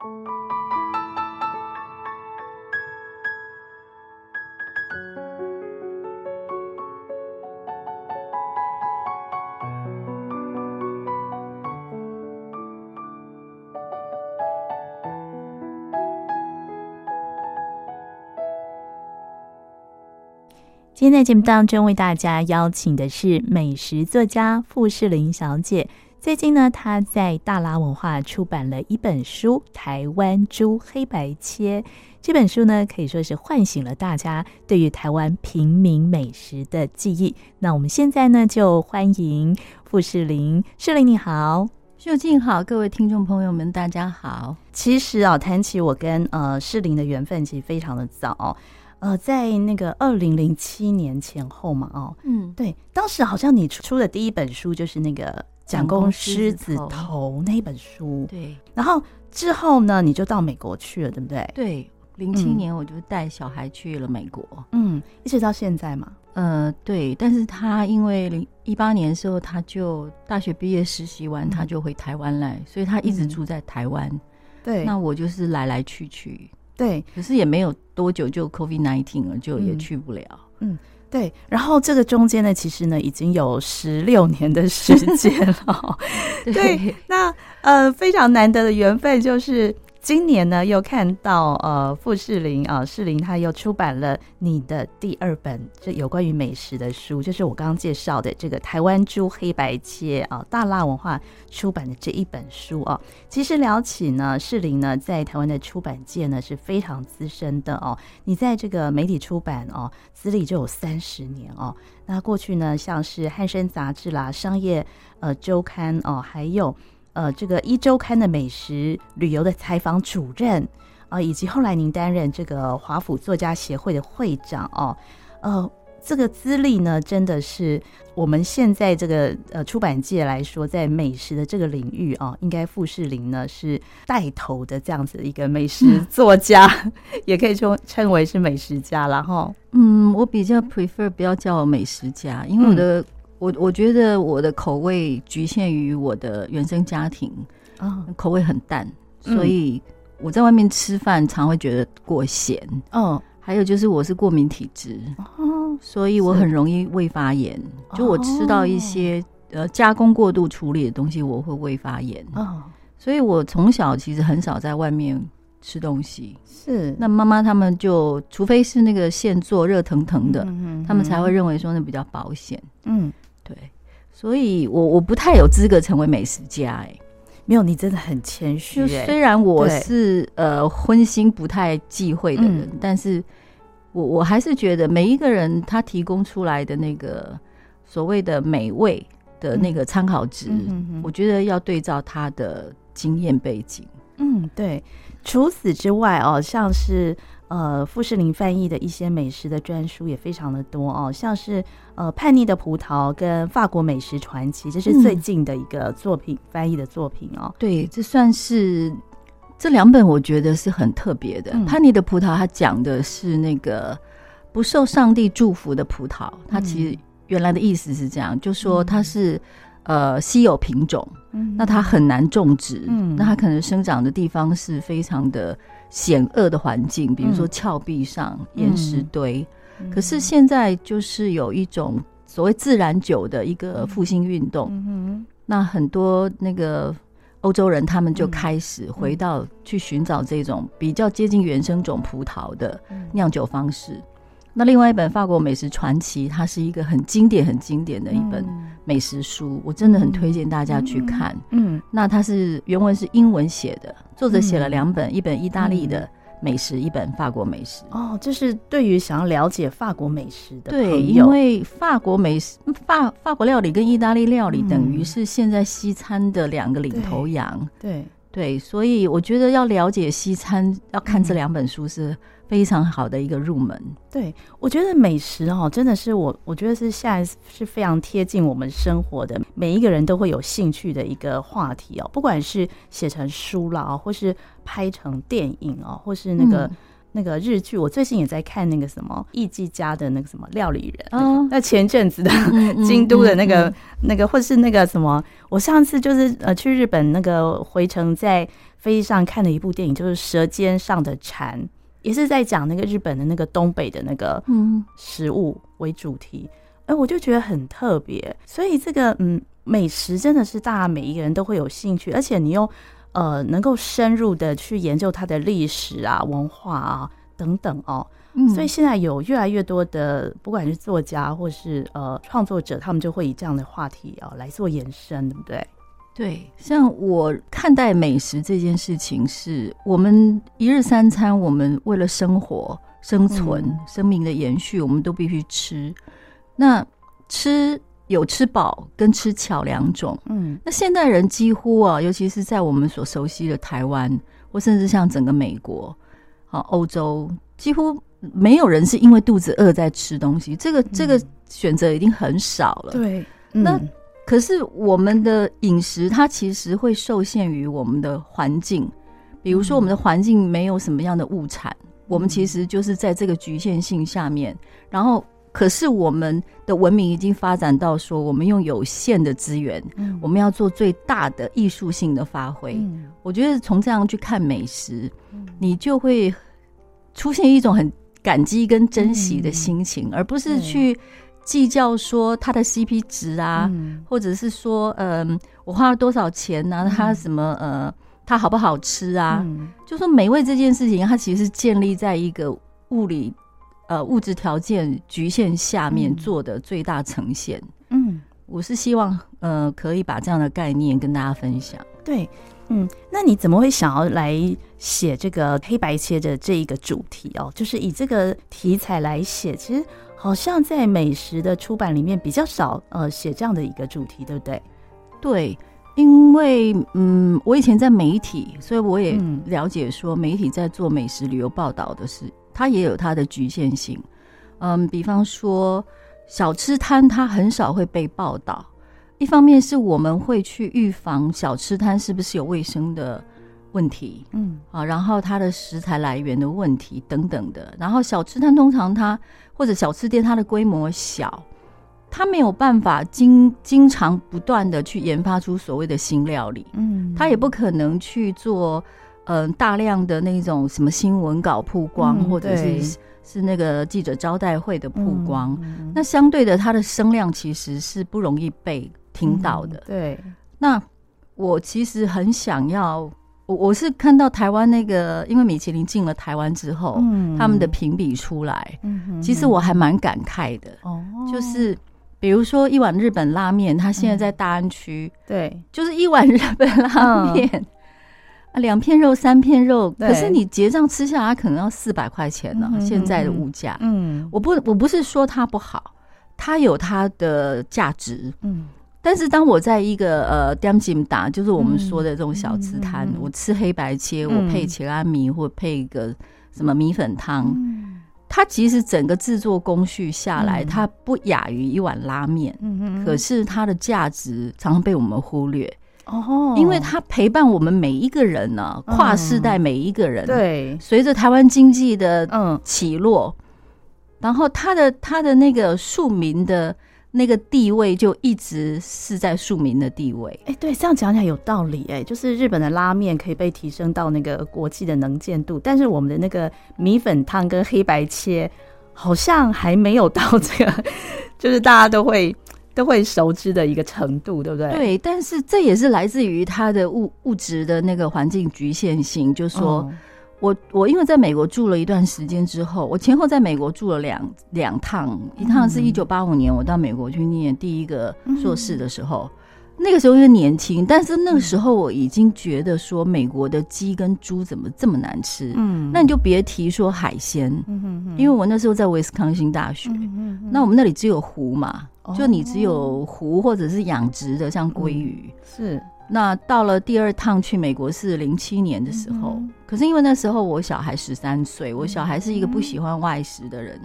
今天在节目当中为大家邀请的是美食作家傅士林小姐。最近呢，他在大拉文化出版了一本书《台湾猪黑白切》。这本书呢，可以说是唤醒了大家对于台湾平民美食的记忆。那我们现在呢，就欢迎傅士林，士林你好，秀静好，各位听众朋友们，大家好。其实啊，谈起我跟呃世林的缘分，其实非常的早。呃，在那个二零零七年前后嘛，哦，嗯，对，当时好像你出的第一本书就是那个蒋公狮子头那一本书，对。然后之后呢，你就到美国去了，对不对？对，零七年我就带小孩去了美国，嗯，一直到现在嘛。呃，对，但是他因为零一八年的时候，他就大学毕业实习完，他就回台湾来，所以他一直住在台湾。对，那我就是来来去去。对，可是也没有多久就 COVID nineteen 了，就也去不了。嗯，对。然后这个中间呢，其实呢已经有十六年的时间了。对，那呃非常难得的缘分就是。今年呢，又看到呃，傅士林啊，士林他又出版了你的第二本这有关于美食的书，就是我刚刚介绍的这个台湾猪黑白切啊，大辣文化出版的这一本书啊。其实聊起呢，士林呢在台湾的出版界呢是非常资深的哦。你在这个媒体出版哦，资历就有三十年哦。那过去呢，像是汉声杂志啦、商业呃周刊哦，还有。呃，这个一周刊的美食旅游的采访主任啊、以及后来您担任这个华府作家协会的会长哦，呃，这个资历呢，真的是我们现在这个呃出版界来说，在美食的这个领域啊、应该傅士林呢是带头的这样子一个美食作家，也可以说称为是美食家了哈。嗯，我比较 prefer 不要叫我美食家，因为我的、我我觉得我的口味局限于我的原生家庭，啊，口味很淡，所以我在外面吃饭常会觉得过咸。嗯，还有就是我是过敏体质，哦，所以我很容易胃发炎。就我吃到一些呃加工过度处理的东西，我会胃发炎。哦，所以我从小其实很少在外面吃东西。是，那妈妈他们就除非是那个现做热腾腾的，他们才会认为说那比较保险。嗯。对，所以我我不太有资格成为美食家哎、欸，没有，你真的很谦虚、欸。虽然我是呃荤腥不太忌讳的人，嗯、但是我我还是觉得每一个人他提供出来的那个所谓的美味的那个参考值，我觉得要对照他的经验背景。嗯，对。除此之外哦，像是。呃，傅士林翻译的一些美食的专书也非常的多哦，像是呃叛逆的葡萄跟法国美食传奇，这是最近的一个作品、嗯、翻译的作品哦。对，这算是这两本我觉得是很特别的。嗯、叛逆的葡萄，它讲的是那个不受上帝祝福的葡萄，它其实原来的意思是这样，就说它是呃稀有品种，嗯、那它很难种植，嗯、那它可能生长的地方是非常的。险恶的环境，比如说峭壁上、岩石堆。嗯、可是现在就是有一种所谓自然酒的一个复兴运动。嗯嗯、那很多那个欧洲人，他们就开始回到去寻找这种比较接近原生种葡萄的酿酒方式。那另外一本法国美食传奇，它是一个很经典、很经典的一本美食书，嗯、我真的很推荐大家去看。嗯，嗯那它是原文是英文写的，作者写了两本，嗯、一本意大利的美食，嗯、一本法国美食。哦，这是对于想要了解法国美食的对，因为法国美食、法法国料理跟意大利料理，等于是现在西餐的两个领头羊。对。对对，所以我觉得要了解西餐，要看这两本书是非常好的一个入门。对，我觉得美食哦，真的是我，我觉得是现在是非常贴近我们生活的，每一个人都会有兴趣的一个话题哦。不管是写成书啦，或是拍成电影哦，或是那个那个日剧，我最近也在看那个什么艺伎家的那个什么料理人，那，个、那前阵子的 京都的那个、那个，或是那个什么，我上次就是呃去日本那个回程在飞机上看了一部电影，就是《舌尖上的蝉》，也是在讲那个日本的那个东北的那个嗯食物为主题，哎，我就觉得很特别，所以这个嗯美食真的是大家每一个人都会有兴趣，而且你又。呃，能够深入的去研究它的历史啊、文化啊等等哦，嗯，所以现在有越来越多的，不管是作家或是呃创作者，他们就会以这样的话题啊来做延伸，对不对？对，像我看待美食这件事情，是我们一日三餐，我们为了生活、生存、嗯、生命的延续，我们都必须吃。那吃。有吃饱跟吃巧两种，嗯，那现代人几乎啊，尤其是在我们所熟悉的台湾，或甚至像整个美国、啊欧洲，几乎没有人是因为肚子饿在吃东西，这个这个选择已经很少了。对，那可是我们的饮食，它其实会受限于我们的环境，比如说我们的环境没有什么样的物产，我们其实就是在这个局限性下面，然后。可是我们的文明已经发展到说，我们用有限的资源，嗯，我们要做最大的艺术性的发挥。嗯，我觉得从这样去看美食，嗯，你就会出现一种很感激跟珍惜的心情，嗯，而不是去计较说它的 CP 值啊，嗯，或者是说，嗯，我花了多少钱呢，啊？它什么呃，它好不好吃啊？嗯，就说美味这件事情，它其实是建立在一个物理。呃，物质条件局限下面做的最大呈现。嗯，我是希望呃，可以把这样的概念跟大家分享。对，嗯，那你怎么会想要来写这个黑白切的这一个主题哦？就是以这个题材来写，其实好像在美食的出版里面比较少呃写这样的一个主题，对不对？对，因为嗯，我以前在媒体，所以我也了解说媒体在做美食旅游报道的事。它也有它的局限性，嗯，比方说小吃摊，它很少会被报道。一方面是我们会去预防小吃摊是不是有卫生的问题，嗯，啊，然后它的食材来源的问题等等的。然后小吃摊通常它或者小吃店它的规模小，它没有办法经经常不断的去研发出所谓的新料理，嗯，它也不可能去做。嗯、呃，大量的那种什么新闻稿曝光，嗯、或者是是那个记者招待会的曝光，嗯、那相对的，它的声量其实是不容易被听到的。嗯、对，那我其实很想要，我我是看到台湾那个，因为米其林进了台湾之后，嗯、他们的评比出来，嗯、其实我还蛮感慨的。哦、嗯，就是比如说一碗日本拉面，它现在在大安区、嗯，对，就是一碗日本拉面。嗯啊，两片肉，三片肉，可是你结账吃下来可能要四百块钱呢。现在的物价，嗯，我不，我不是说它不好，它有它的价值，嗯。但是当我在一个呃点心打，就是我们说的这种小吃摊，我吃黑白切，我配茄拉米或配一个什么米粉汤，它其实整个制作工序下来，它不亚于一碗拉面，嗯，可是它的价值常常被我们忽略。哦，因为它陪伴我们每一个人呢、啊，跨世代每一个人。对，随着台湾经济的嗯。起落，然后它的它的那个庶民的那个地位就一直是在庶民的地位。哎，对，这样讲起来有道理。哎，就是日本的拉面可以被提升到那个国际的能见度，但是我们的那个米粉汤跟黑白切好像还没有到这个，就是大家都会。都会熟知的一个程度，对不对？对，但是这也是来自于它的物物质的那个环境局限性。就是说、嗯、我我因为在美国住了一段时间之后，我前后在美国住了两两趟，一趟是一九八五年我到美国去念第一个硕士的时候。嗯那个时候因为年轻，但是那个时候我已经觉得说美国的鸡跟猪怎么这么难吃，嗯，那你就别提说海鲜，嗯哼哼，因为我那时候在威斯康星大学，嗯哼，那我们那里只有湖嘛，就你只有湖或者是养殖的像鲑鱼，是。那到了第二趟去美国是零七年的时候，可是因为那时候我小孩十三岁，我小孩是一个不喜欢外食的人，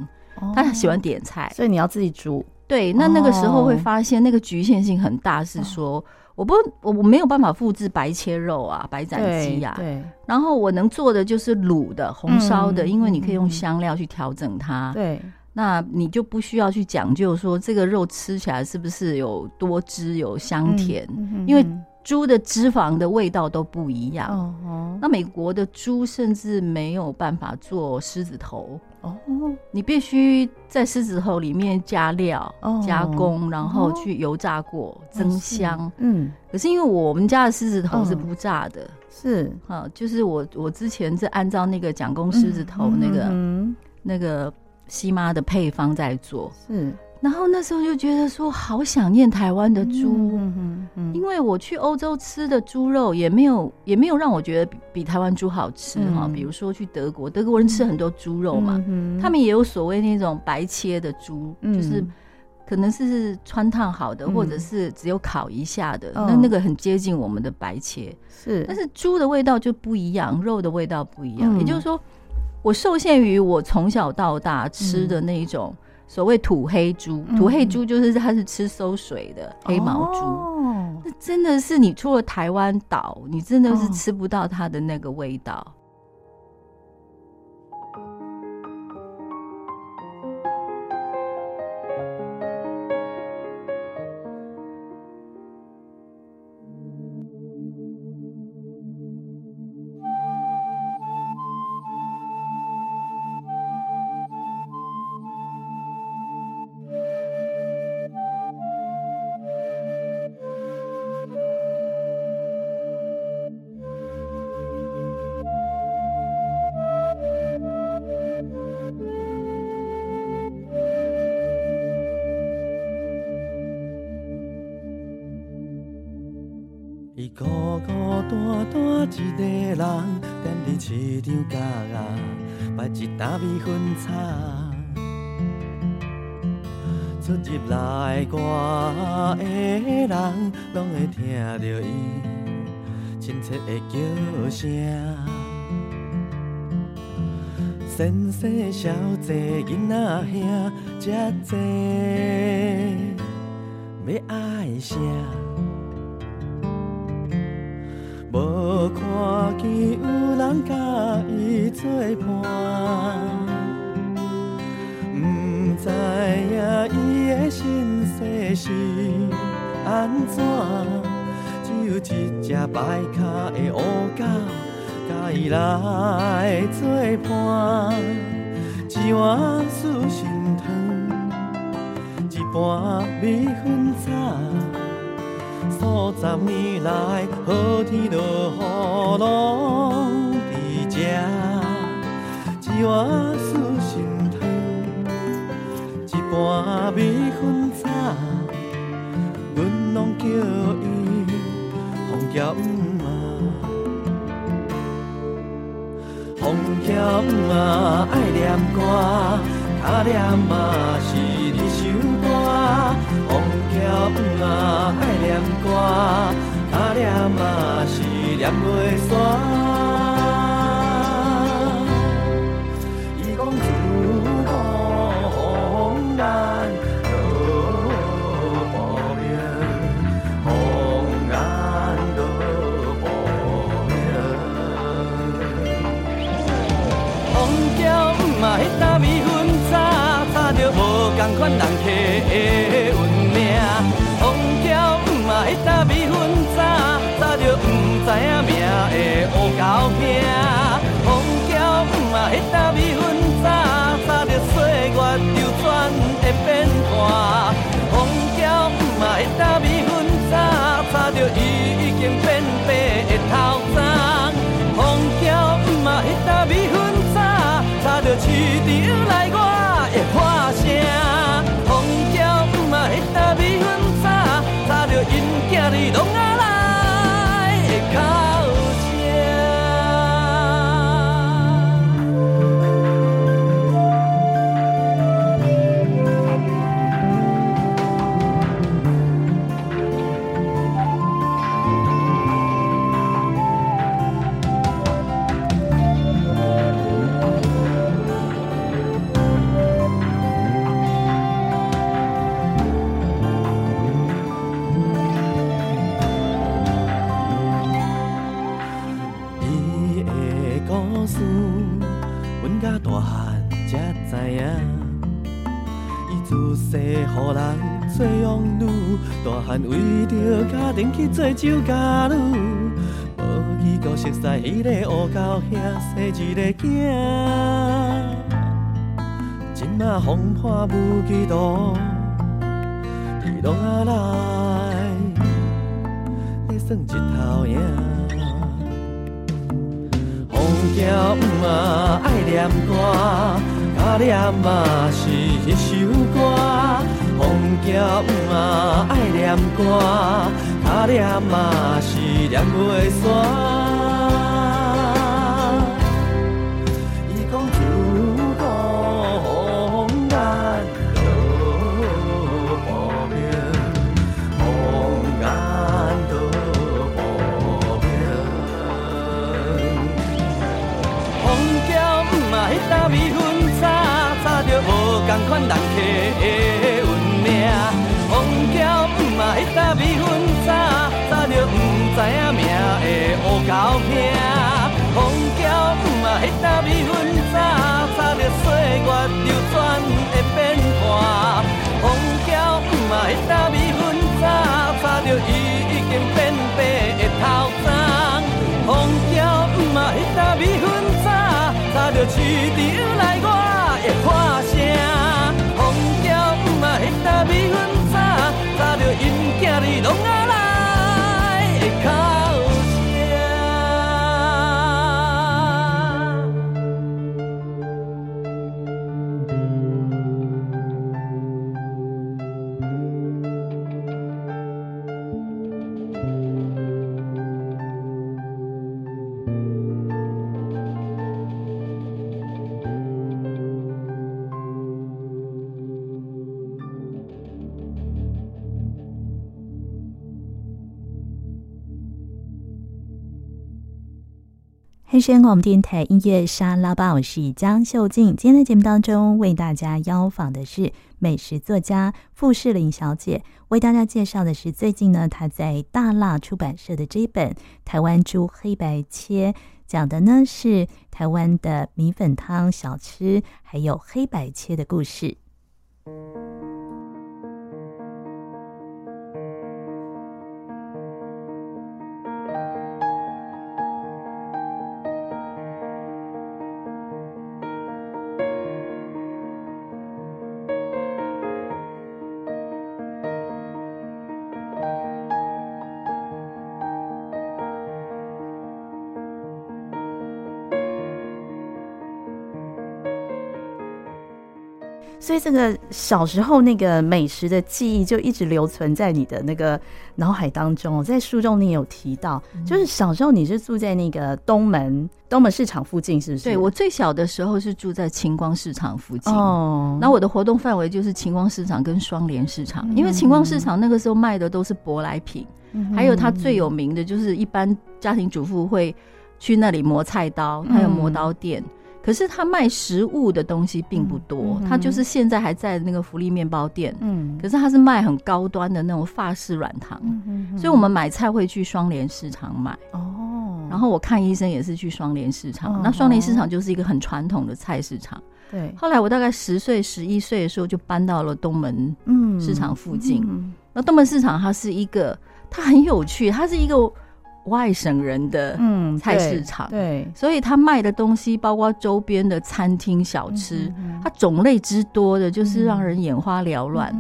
他喜欢点菜，所以你要自己煮。对，那那个时候会发现那个局限性很大，是说我不我我没有办法复制白切肉啊，白斩鸡呀，对。然后我能做的就是卤的、红烧的，因为你可以用香料去调整它。对。那你就不需要去讲究说这个肉吃起来是不是有多汁、有香甜，因为猪的脂肪的味道都不一样。那美国的猪甚至没有办法做狮子头。哦，你必须在狮子头里面加料、加工，然后去油炸过、增香。嗯，可是因为我们家的狮子头是不炸的，是。啊，就是我我之前是按照那个蒋公狮子头那个那个西妈的配方在做，是。然后那时候就觉得说，好想念台湾的猪，嗯嗯，因为我去欧洲吃的猪肉也没有也没有让我觉得比比台湾猪好吃哈。比如说去德国，德国人吃很多猪肉嘛，他们也有所谓那种白切的猪，就是可能是穿烫好的，或者是只有烤一下的，那那个很接近我们的白切，是。但是猪的味道就不一样，肉的味道不一样。也就是说，我受限于我从小到大吃的那一种。所谓土黑猪，土黑猪就是它是吃馊水的黑毛猪，哦、那真的是你出了台湾岛，你真的是吃不到它的那个味道。市场角啊，摆一担米粉炒，出入来外的人，拢会听着伊亲切的叫声。先生小姐囡仔兄，遮济要爱啥？伊作伴，毋知影伊的身世是安怎，只有一只歹脚的乌狗甲伊来作伴，一碗素心汤，一盘米粉炒。数十年来，好天落雨拢伫这，一碗素心汤，一盘米粉炒，阮拢叫伊凤娇母啊，凤娇母啊爱念歌，脚念嘛是你首歌。凤桥母啊，爱念歌，阿念嘛是念袂煞。同款人客的运。迄担米粉炒，炒着毋知影名的乌狗兄。凤桥母啊，迄担米粉炒，炒着岁月流转会变化。凤桥母啊，迄担米粉炒，炒着伊已经变白的头鬃。凤桥母啊，迄担米粉炒，炒着市场为着家庭去做酒家女，无去顾熟悉迄个乌狗兄生一个囝，今仔风破无几度，伊拢仔来，咧算一头影。风叫毋啊爱念歌，甲念嘛是迄。风叫毋啊爱念歌，甲念嘛是念袂煞。汉声广播电台音乐沙拉吧，我是江秀静。今天的节目当中，为大家邀访的是美食作家傅士林小姐，为大家介绍的是最近呢，她在大辣出版社的这一本《台湾猪黑白切》，讲的呢是台湾的米粉汤小吃，还有黑白切的故事。个小时候那个美食的记忆就一直留存在你的那个脑海当中。在书中你有提到，就是小时候你是住在那个东门东门市场附近，是不是？对，我最小的时候是住在晴光市场附近。哦，那我的活动范围就是晴光市场跟双联市场，因为晴光市场那个时候卖的都是舶来品，还有它最有名的就是一般家庭主妇会去那里磨菜刀，还有磨刀店。可是他卖食物的东西并不多，他、就是现在还在那个福利面包店。嗯，可是他是卖很高端的那种法式软糖。所以我们买菜会去双联市场买。哦，然后我看医生也是去双联市场。哦、那双联市场就是一个很传统的菜市场。对。后来我大概十岁、十一岁的时候就搬到了东门市场附近。嗯嗯、那东门市场它是一个，它很有趣，它是一个。外省人的嗯菜市场，对，所以他卖的东西包括周边的餐厅小吃，它种类之多的，就是让人眼花缭乱。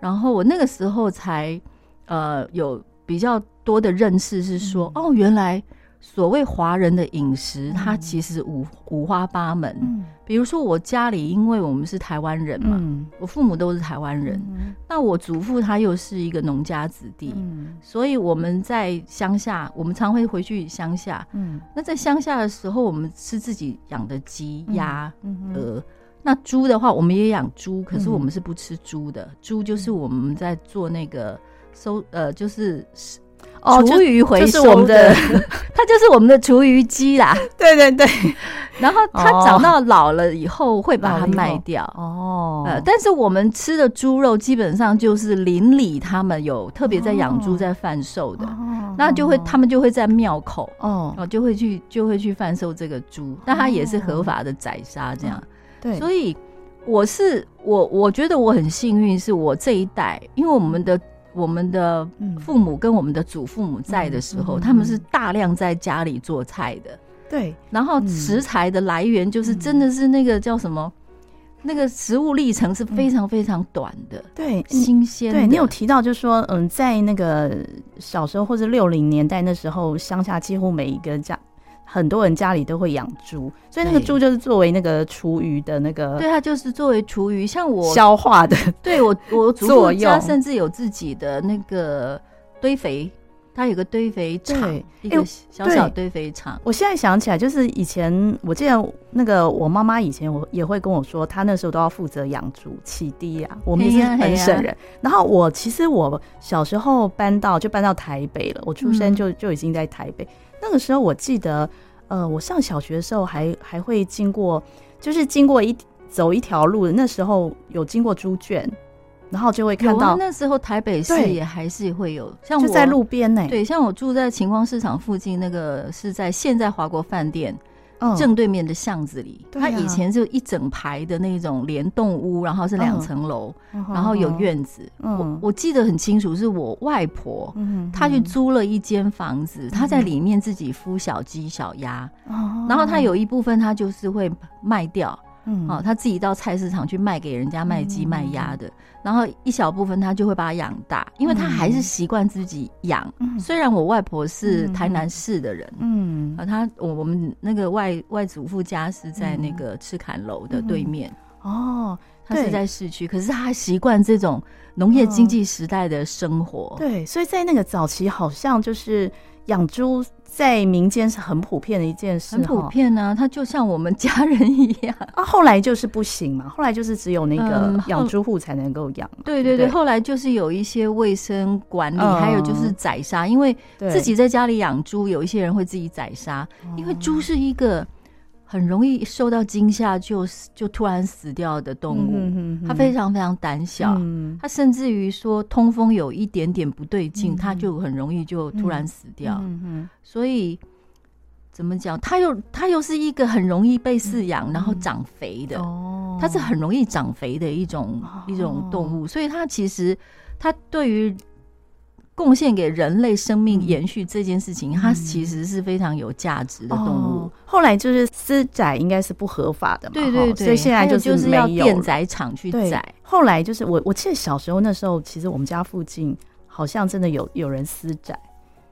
然后我那个时候才呃有比较多的认识，是说哦，原来。所谓华人的饮食，它其实五五花八门。嗯，比如说我家里，因为我们是台湾人嘛，嗯，我父母都是台湾人，嗯，那我祖父他又是一个农家子弟，嗯，所以我们在乡下，我们常会回去乡下，嗯，那在乡下的时候，我们吃自己养的鸡、鸭、鹅，那猪的话，我们也养猪，可是我们是不吃猪的，猪就是我们在做那个收，呃，就是。厨余回收的，哦、我们的 它就是我们的厨余机啦。对对对，然后它长到老了以后会把它卖掉。哦，呃，但是我们吃的猪肉基本上就是邻里他们有特别在养猪在贩售的，哦、那就会他们就会在庙口哦，就会去就会去贩售这个猪，但它也是合法的宰杀这样。对，所以我是我我觉得我很幸运，是我这一代，因为我们的。我们的父母跟我们的祖父母在的时候，他们是大量在家里做菜的。对，然后食材的来源就是真的是那个叫什么，嗯、那个食物历程是非常非常短的。对，新鲜。对，你有提到，就是说，嗯，在那个小时候或者六零年代那时候，乡下几乎每一个家。很多人家里都会养猪，所以那个猪就是作为那个厨余的那个，对，它就是作为厨余，像我消化的。对我，我 祖父家甚至有自己的那个堆肥，它有个堆肥厂，一个小小堆肥厂。我现在想起来，就是以前我记得那个我妈妈以前我也会跟我说，她那时候都要负责养猪起低啊，我们是很省人。然后我其实我小时候搬到就搬到台北了，我出生就就已经在台北。那个时候我记得，呃，我上小学的时候还还会经过，就是经过一走一条路的，那时候有经过猪圈，然后就会看到。那时候台北市也还是会有，像我就在路边呢。对，像我住在晴光市场附近，那个是在现在华国饭店。正对面的巷子里，它以前就一整排的那种连栋屋，然后是两层楼，然后有院子。我我记得很清楚，是我外婆，她去租了一间房子，她在里面自己孵小鸡、小鸭，然后她有一部分她就是会卖掉。嗯，哦，他自己到菜市场去卖给人家卖鸡卖鸭的，然后一小部分他就会把它养大，因为他还是习惯自己养。虽然我外婆是台南市的人，嗯，啊，他我我们那个外外祖父家是在那个赤坎楼的对面，哦，他是在市区，可是他习惯这种农业经济时代的生活。对，所以在那个早期，好像就是养猪。在民间是很普遍的一件事，很普遍呢、啊。它就像我们家人一样啊。后来就是不行嘛，后来就是只有那个养猪户才能够养、嗯。对对对，后来就是有一些卫生管理，嗯、还有就是宰杀，因为自己在家里养猪，有一些人会自己宰杀，对因为猪是一个。很容易受到惊吓，就就突然死掉的动物，嗯、哼哼，它非常非常胆小，嗯、它甚至于说通风有一点点不对劲，嗯、它就很容易就突然死掉。嗯、所以怎么讲？它又它又是一个很容易被饲养，嗯、然后长肥的，哦、它是很容易长肥的一种、哦、一种动物，所以它其实它对于。贡献给人类生命延续这件事情，嗯、它其实是非常有价值的动物。哦、后来就是私宰，应该是不合法的嘛，对对对，所以现在就是，就是要电宰场去宰。后来就是我，我记得小时候那时候，其实我们家附近好像真的有有人私宰。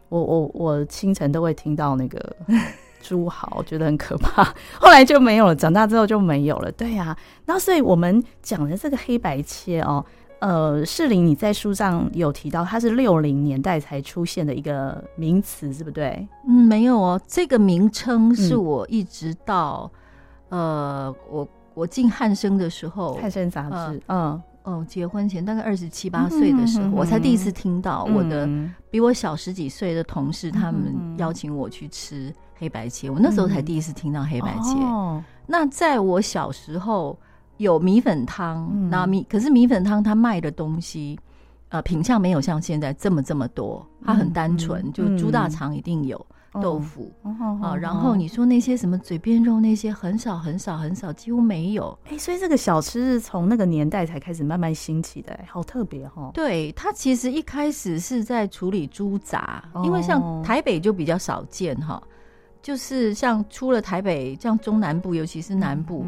我我我清晨都会听到那个 猪嚎，觉得很可怕。后来就没有了，长大之后就没有了。对呀、啊，然后所以我们讲的这个黑白切哦。呃，士林，你在书上有提到，它是六零年代才出现的一个名词，是不对？嗯，没有哦，这个名称是我一直到、嗯、呃，我我进汉生的时候，汉生杂志，呃、嗯哦，结婚前大概二十七八岁的时候，我才第一次听到我的比我小十几岁的同事，他们邀请我去吃黑白切，我那时候才第一次听到黑白切。哦、那在我小时候。有米粉汤，那米可是米粉汤它卖的东西，呃，品相没有像现在这么这么多，它很单纯，就猪大肠一定有豆腐啊，然后你说那些什么嘴边肉那些很少很少很少，几乎没有。哎，所以这个小吃是从那个年代才开始慢慢兴起的，好特别哈。对，它其实一开始是在处理猪杂，因为像台北就比较少见哈。就是像出了台北，像中南部，尤其是南部，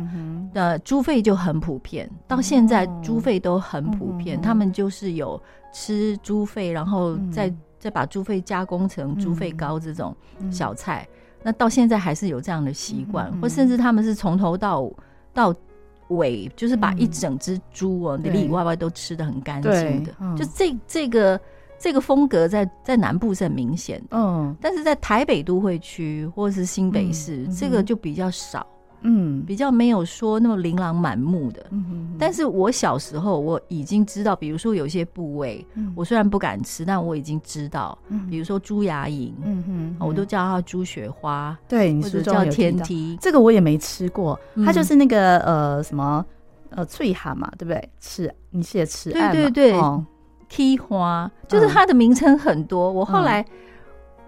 的、猪肺就很普遍。到现在猪肺都很普遍，嗯、他们就是有吃猪肺，然后再、嗯、再把猪肺加工成猪肺糕这种小菜。嗯、那到现在还是有这样的习惯，嗯、或甚至他们是从头到到尾，就是把一整只猪哦，里里外外都吃的很干净的。嗯、就这这个。这个风格在在南部是很明显的，嗯，但是在台北都会区或者是新北市，嗯、这个就比较少，嗯，比较没有说那么琳琅满目的。嗯哼哼。但是我小时候我已经知道，比如说有些部位，嗯、我虽然不敢吃，但我已经知道，嗯、比如说猪牙龈，嗯哼，我都叫它猪雪花，对，或者叫天梯，这个我也没吃过，它就是那个呃什么呃脆蛤嘛，对不对？吃你是也吃？对对对，梯、哦、花就是它的名称很多。嗯、我后来、嗯、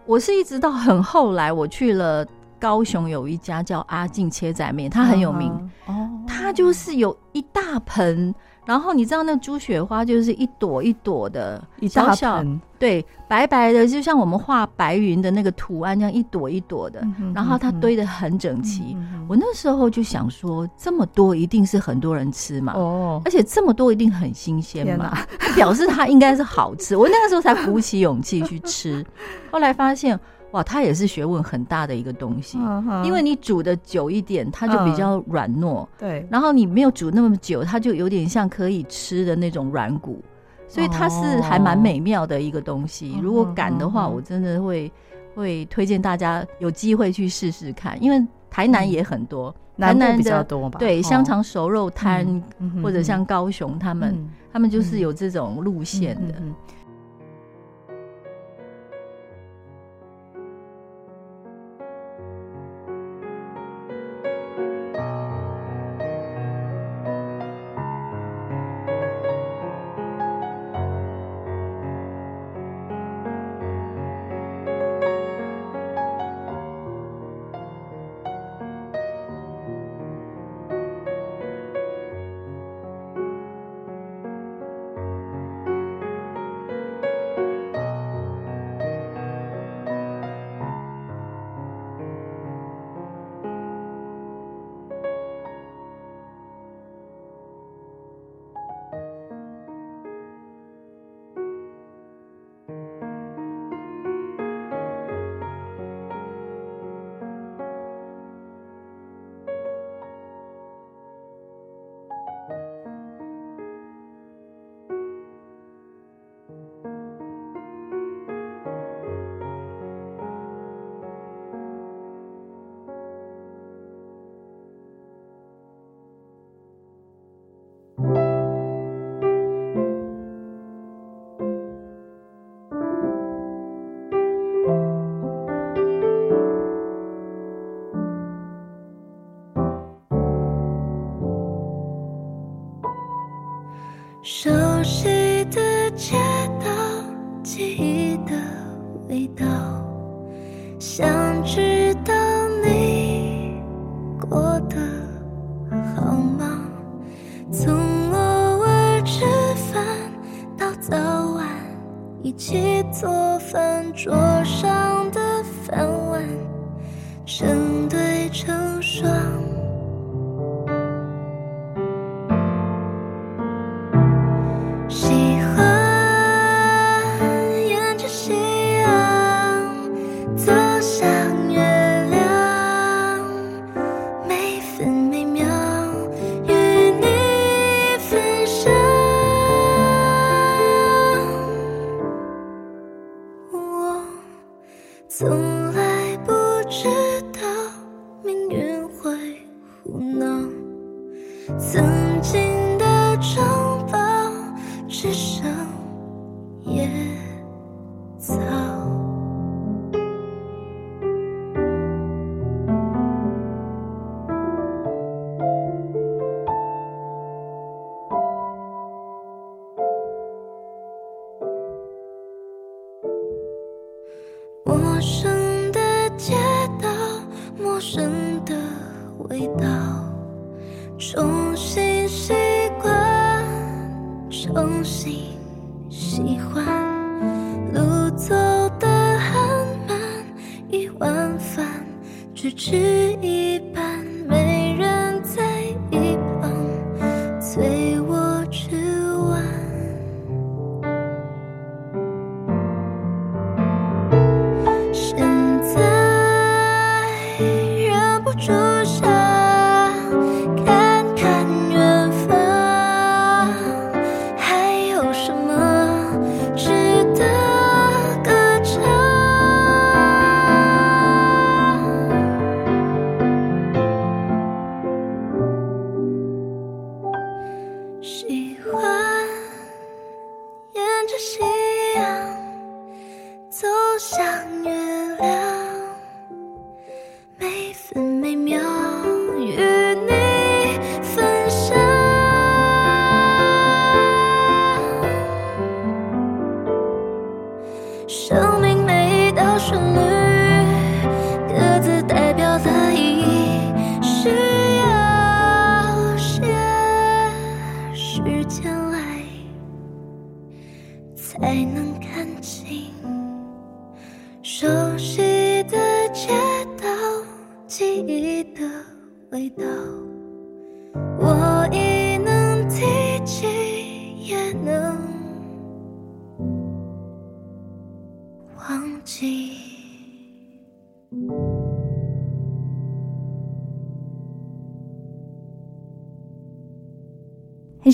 我是一直到很后来，我去了。高雄有一家叫阿静切仔面，它很有名。哦，它就是有一大盆，然后你知道那猪雪花就是一朵一朵的，小小对，白白的，就像我们画白云的那个图案，这样一朵一朵的。然后它堆得很整齐。我那时候就想说，这么多一定是很多人吃嘛。哦，而且这么多一定很新鲜嘛，表示它应该是好吃。我那个时候才鼓起勇气去吃，后来发现。哇，它也是学问很大的一个东西，因为你煮的久一点，它就比较软糯。对，然后你没有煮那么久，它就有点像可以吃的那种软骨，所以它是还蛮美妙的一个东西。如果敢的话，我真的会会推荐大家有机会去试试看，因为台南也很多，台南比较多吧。对，香肠熟肉摊或者像高雄他们，他们就是有这种路线的。生夜。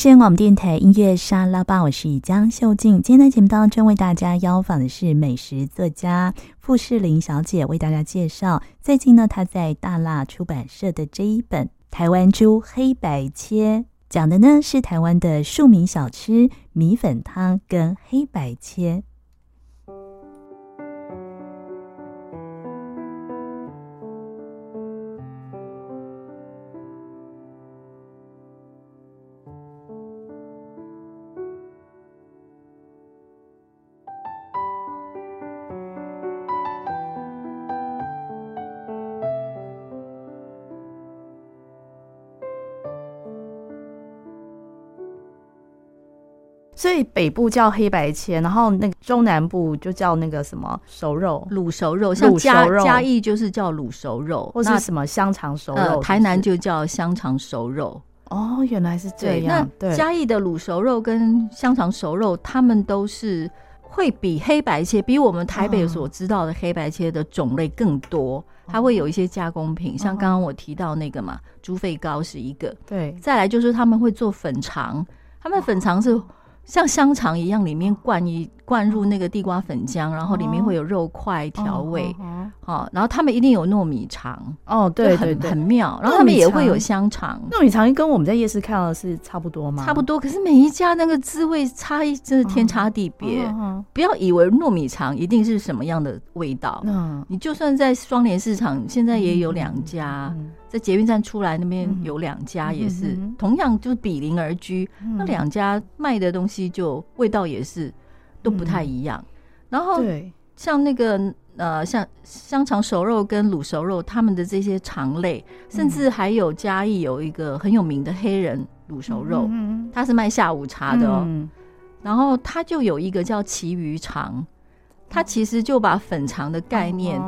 黑声广播电台音乐沙拉吧，我是江秀静。今天的节目当中，为大家邀访的是美食作家傅士玲小姐，为大家介绍最近呢，她在大辣出版社的这一本《台湾猪黑白切》，讲的呢是台湾的庶民小吃米粉汤跟黑白切。所以北部叫黑白切，然后那个中南部就叫那个什么熟肉、卤熟肉，像嘉嘉义就是叫卤熟肉，或是什么香肠熟肉？台南就叫香肠熟肉。哦，原来是这样。那嘉义的卤熟肉跟香肠熟肉，他们都是会比黑白切，比我们台北所知道的黑白切的种类更多。它会有一些加工品，像刚刚我提到那个嘛，猪肺糕是一个。对，再来就是他们会做粉肠，他们粉肠是。像香肠一样，里面灌一灌入那个地瓜粉浆，然后里面会有肉块调味，好，然后他们一定有糯米肠。哦，对对对，很妙。然后他们也会有香肠，糯米肠跟我们在夜市看到的是差不多吗？差不多，可是每一家那个滋味差异真的天差地别。不要以为糯米肠一定是什么样的味道，嗯。你就算在双联市场，现在也有两家。在捷运站出来那边有两家，也是、嗯、同样就是比邻而居，嗯、那两家卖的东西就味道也是都不太一样。嗯、然后像那个呃，像香肠熟肉跟卤熟肉，他们的这些肠类，嗯、甚至还有嘉义有一个很有名的黑人卤熟肉，嗯、他是卖下午茶的哦。嗯、然后他就有一个叫旗鱼肠，他其实就把粉肠的概念。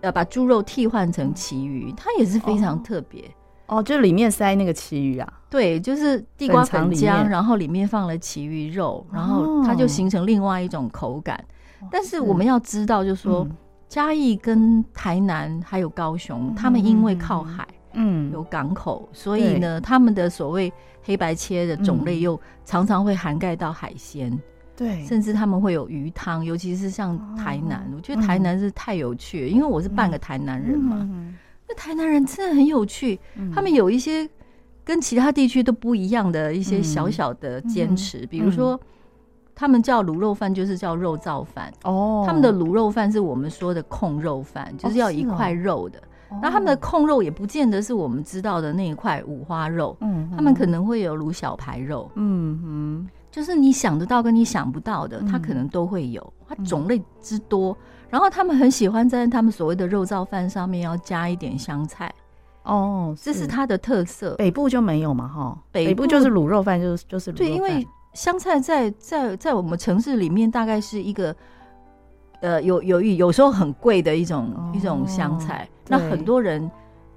哦要把猪肉替换成旗鱼，它也是非常特别。哦，哦，就里面塞那个旗鱼啊？对，就是地瓜粉浆，然后里面放了旗鱼肉，然后它就形成另外一种口感。哦、但是我们要知道，就是说嘉义跟台南还有高雄，嗯、他们因为靠海，嗯，有港口，所以呢，对他们的所谓黑白切的种类又常常会涵盖到海鲜。对，甚至他们会有鱼汤，尤其是像台南，哦、我觉得台南是太有趣了，嗯、因为我是半个台南人嘛。那、台南人真的很有趣，嗯、他们有一些跟其他地区都不一样的一些小小的坚持，嗯、比如说，嗯、他们叫卤肉饭，就是叫肉燥饭。哦，他们的卤肉饭是我们说的控肉饭，就是要一块肉的。那、哦、他们的控肉也不见得是我们知道的那一块五花肉，嗯，他们可能会有卤小排肉，嗯嗯。就是你想得到跟你想不到的，它可能都会有，它种类之多。然后他们很喜欢在他们所谓的肉燥饭上面要加一点香菜，哦，这是它的特色。北部就没有嘛，哈，北部就是卤肉饭，就是就是卤肉饭。对，因为香菜在在在我们城市里面大概是一个，呃，有有有时候很贵的一种一种香菜，那很多人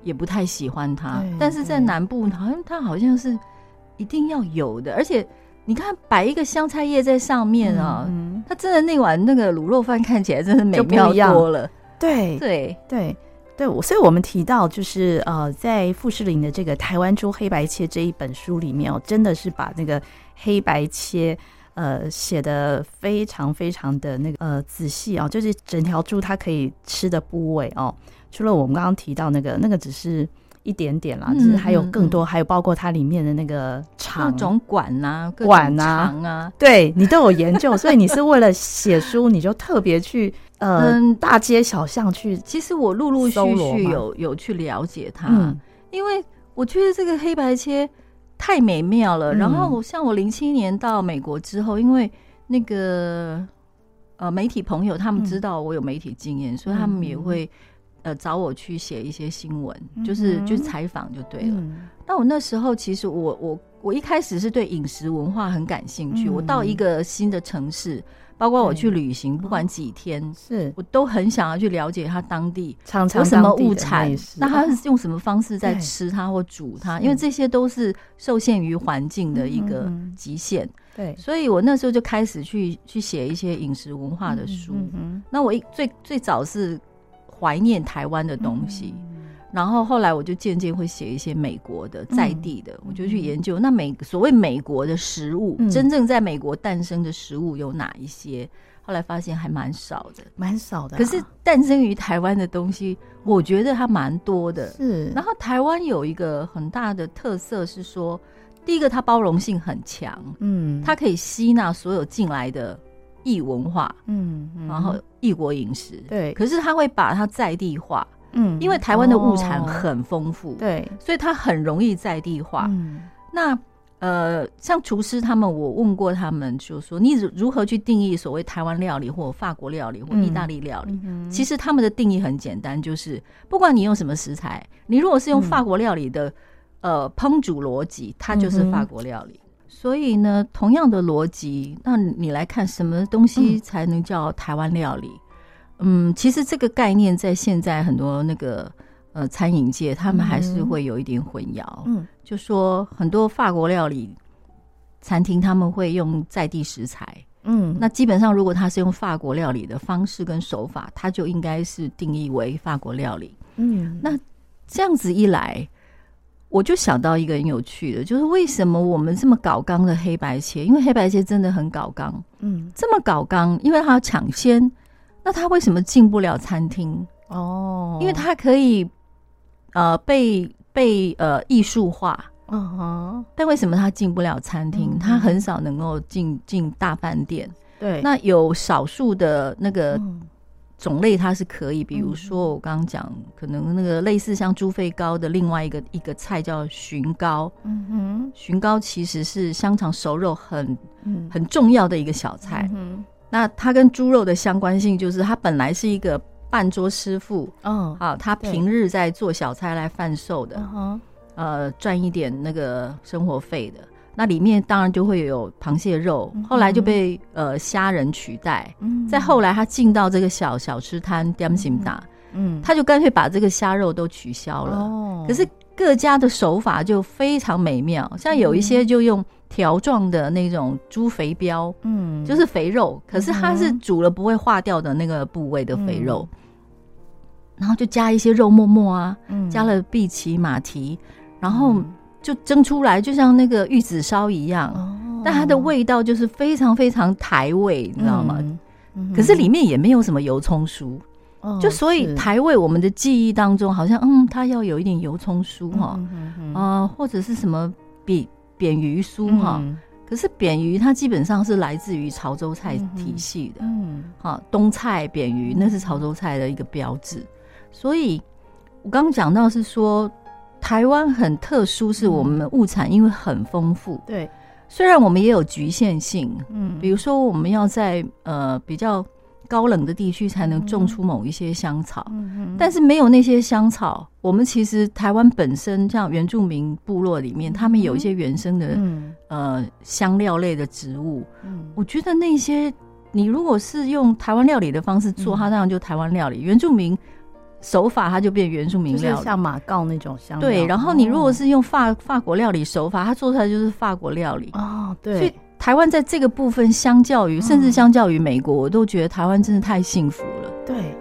也不太喜欢它。但是在南部好像它好像是一定要有的，而且。你看，摆一个香菜叶在上面啊，嗯、它真的那碗那个卤肉饭看起来真的美妙多了。对对对对，我所以我们提到就是呃，在傅士林的这个《台湾猪黑白切》这一本书里面哦，真的是把那个黑白切呃写的非常非常的那个呃仔细啊，就是整条猪它可以吃的部位哦，除了我们刚刚提到那个那个只是。一点点啦，就是还有更多，还有包括它里面的那个肠、各种管呐、管呐啊，对你都有研究，所以你是为了写书，你就特别去 呃大街小巷去。其实我陆陆续续有有去了解它，因为我觉得这个黑白切太美妙了。然后像我零七年到美国之后，因为那个呃媒体朋友他们知道我有媒体经验，所以他们也会。呃，找我去写一些新闻，就是就采访就对了。那、嗯、我那时候其实我我我一开始是对饮食文化很感兴趣。嗯、我到一个新的城市，包括我去旅行，不管几天，哦、是我都很想要去了解它当地有什么物产，那它是用什么方式在吃它或煮它？因为这些都是受限于环境的一个极限。对，所以我那时候就开始去去写一些饮食文化的书。那我一最最早是怀念台湾的东西。嗯然后后来我就渐渐会写一些美国的在地的，嗯、我就去研究那美所谓美国的食物，嗯、真正在美国诞生的食物有哪一些？后来发现还蛮少的，蛮少的、啊。可是诞生于台湾的东西，我觉得它蛮多的。是。然后台湾有一个很大的特色是说，第一个它包容性很强，嗯，它可以吸纳所有进来的异文化，嗯，嗯然后异国饮食，对。可是他会把它在地化。嗯，因为台湾的物产很丰富，哦，对，所以它很容易在地化。嗯，那呃，像厨师他们，我问过他们，就说你如何去定义所谓台湾料理，或法国料理，或意大利料理？其实他们的定义很简单，就是不管你用什么食材，你如果是用法国料理的，嗯、呃烹煮逻辑，它就是法国料理。嗯、所以呢，同样的逻辑，那你来看什么东西才能叫台湾料理？嗯，其实这个概念在现在很多那个呃餐饮界，他们还是会有一点混淆。嗯，就说很多法国料理餐厅他们会用在地食材。嗯，那基本上如果他是用法国料理的方式跟手法，他就应该是定义为法国料理。嗯，那这样子一来，我就想到一个很有趣的，就是为什么我们这么搞刚的黑白切？因为黑白切真的很搞刚。嗯，这么搞刚，因为它要抢先。那他为什么进不了餐厅？哦，因为他可以，呃，被被呃艺术化，嗯哼。但为什么他进不了餐厅？他很少能够进进大饭店。对，那有少数的那个种类，它是可以，比如说我刚刚讲，可能那个类似像猪肺糕的另外一个一个菜叫寻糕。嗯哼，寻糕其实是香肠熟肉很很重要的一个小菜。嗯。那它跟猪肉的相关性，就是它本来是一个半桌师傅，嗯，啊，他平日在做小菜来贩售的，嗯、呃，赚一点那个生活费的。那里面当然就会有螃蟹肉，后来就被呃虾仁取代。嗯，再后来他进到这个小小吃摊点心打，嗯，他就干脆把这个虾肉都取消了。哦，可是各家的手法就非常美妙，像有一些就用。条状的那种猪肥膘，嗯，就是肥肉，可是它是煮了不会化掉的那个部位的肥肉，嗯、然后就加一些肉沫沫啊，嗯、加了碧琪、马蹄，然后就蒸出来，就像那个玉子烧一样，嗯、但它的味道就是非常非常台味，你知道吗？嗯嗯、可是里面也没有什么油葱酥，嗯、就所以台味我们的记忆当中好像，嗯，它要有一点油葱酥哈，啊、嗯嗯嗯。呃，或者是什么扁。扁鱼酥哈，嗯、可是扁鱼它基本上是来自于潮州菜体系的，嗯，好，东菜扁鱼那是潮州菜的一个标志，所以我刚刚讲到是说台湾很特殊，是我们物产因为很丰富，嗯、对，虽然我们也有局限性，嗯，比如说我们要在呃比较。高冷的地区才能种出某一些香草，嗯嗯、但是没有那些香草，我们其实台湾本身像原住民部落里面，他们有一些原生的、嗯、呃香料类的植物。嗯、我觉得那些你如果是用台湾料理的方式做，它当然就台湾料理；原住民手法，它就变原住民料理，像马告那种香料。对，然后你如果是用法法国料理手法，它做出来就是法国料理。哦，对。所以台湾在这个部分，相较于甚至相较于美国，我都觉得台湾真的太幸福了。对。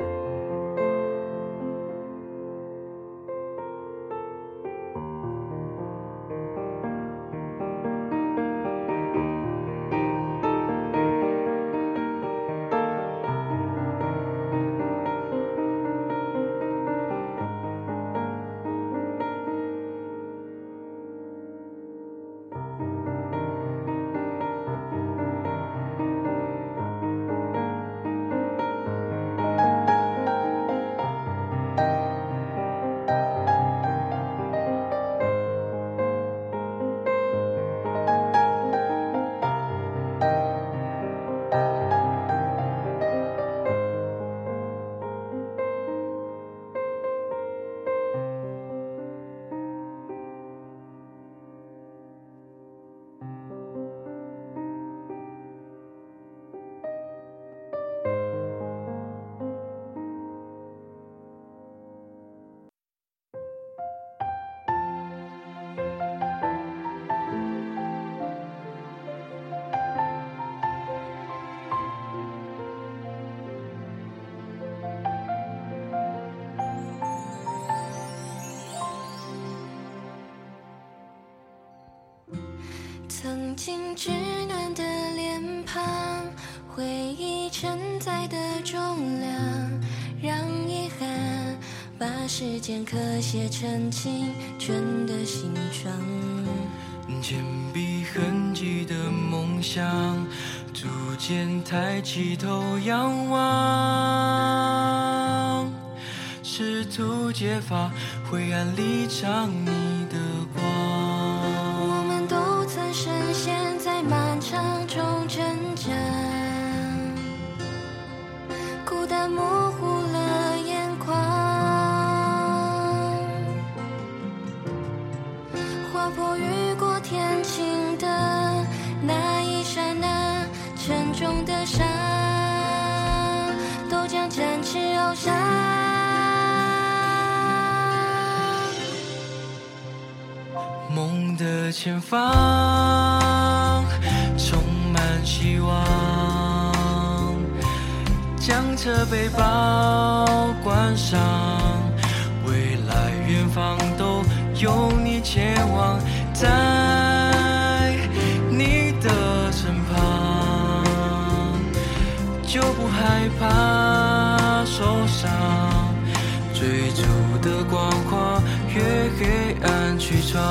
心稚嫩的脸庞，回忆承载的重量，让遗憾把时间刻写成青春的形状。铅笔痕迹的梦想，逐渐抬起头仰望，试图揭发灰暗里藏在漫长中挣扎，孤单模糊了眼眶，划破雨过天晴的那一刹那，沉重的伤都将展翅翱翔。梦的前方的背包关上，未来远方都有你前往，在你的身旁，就不害怕受伤，追逐的光跨越黑暗去闯。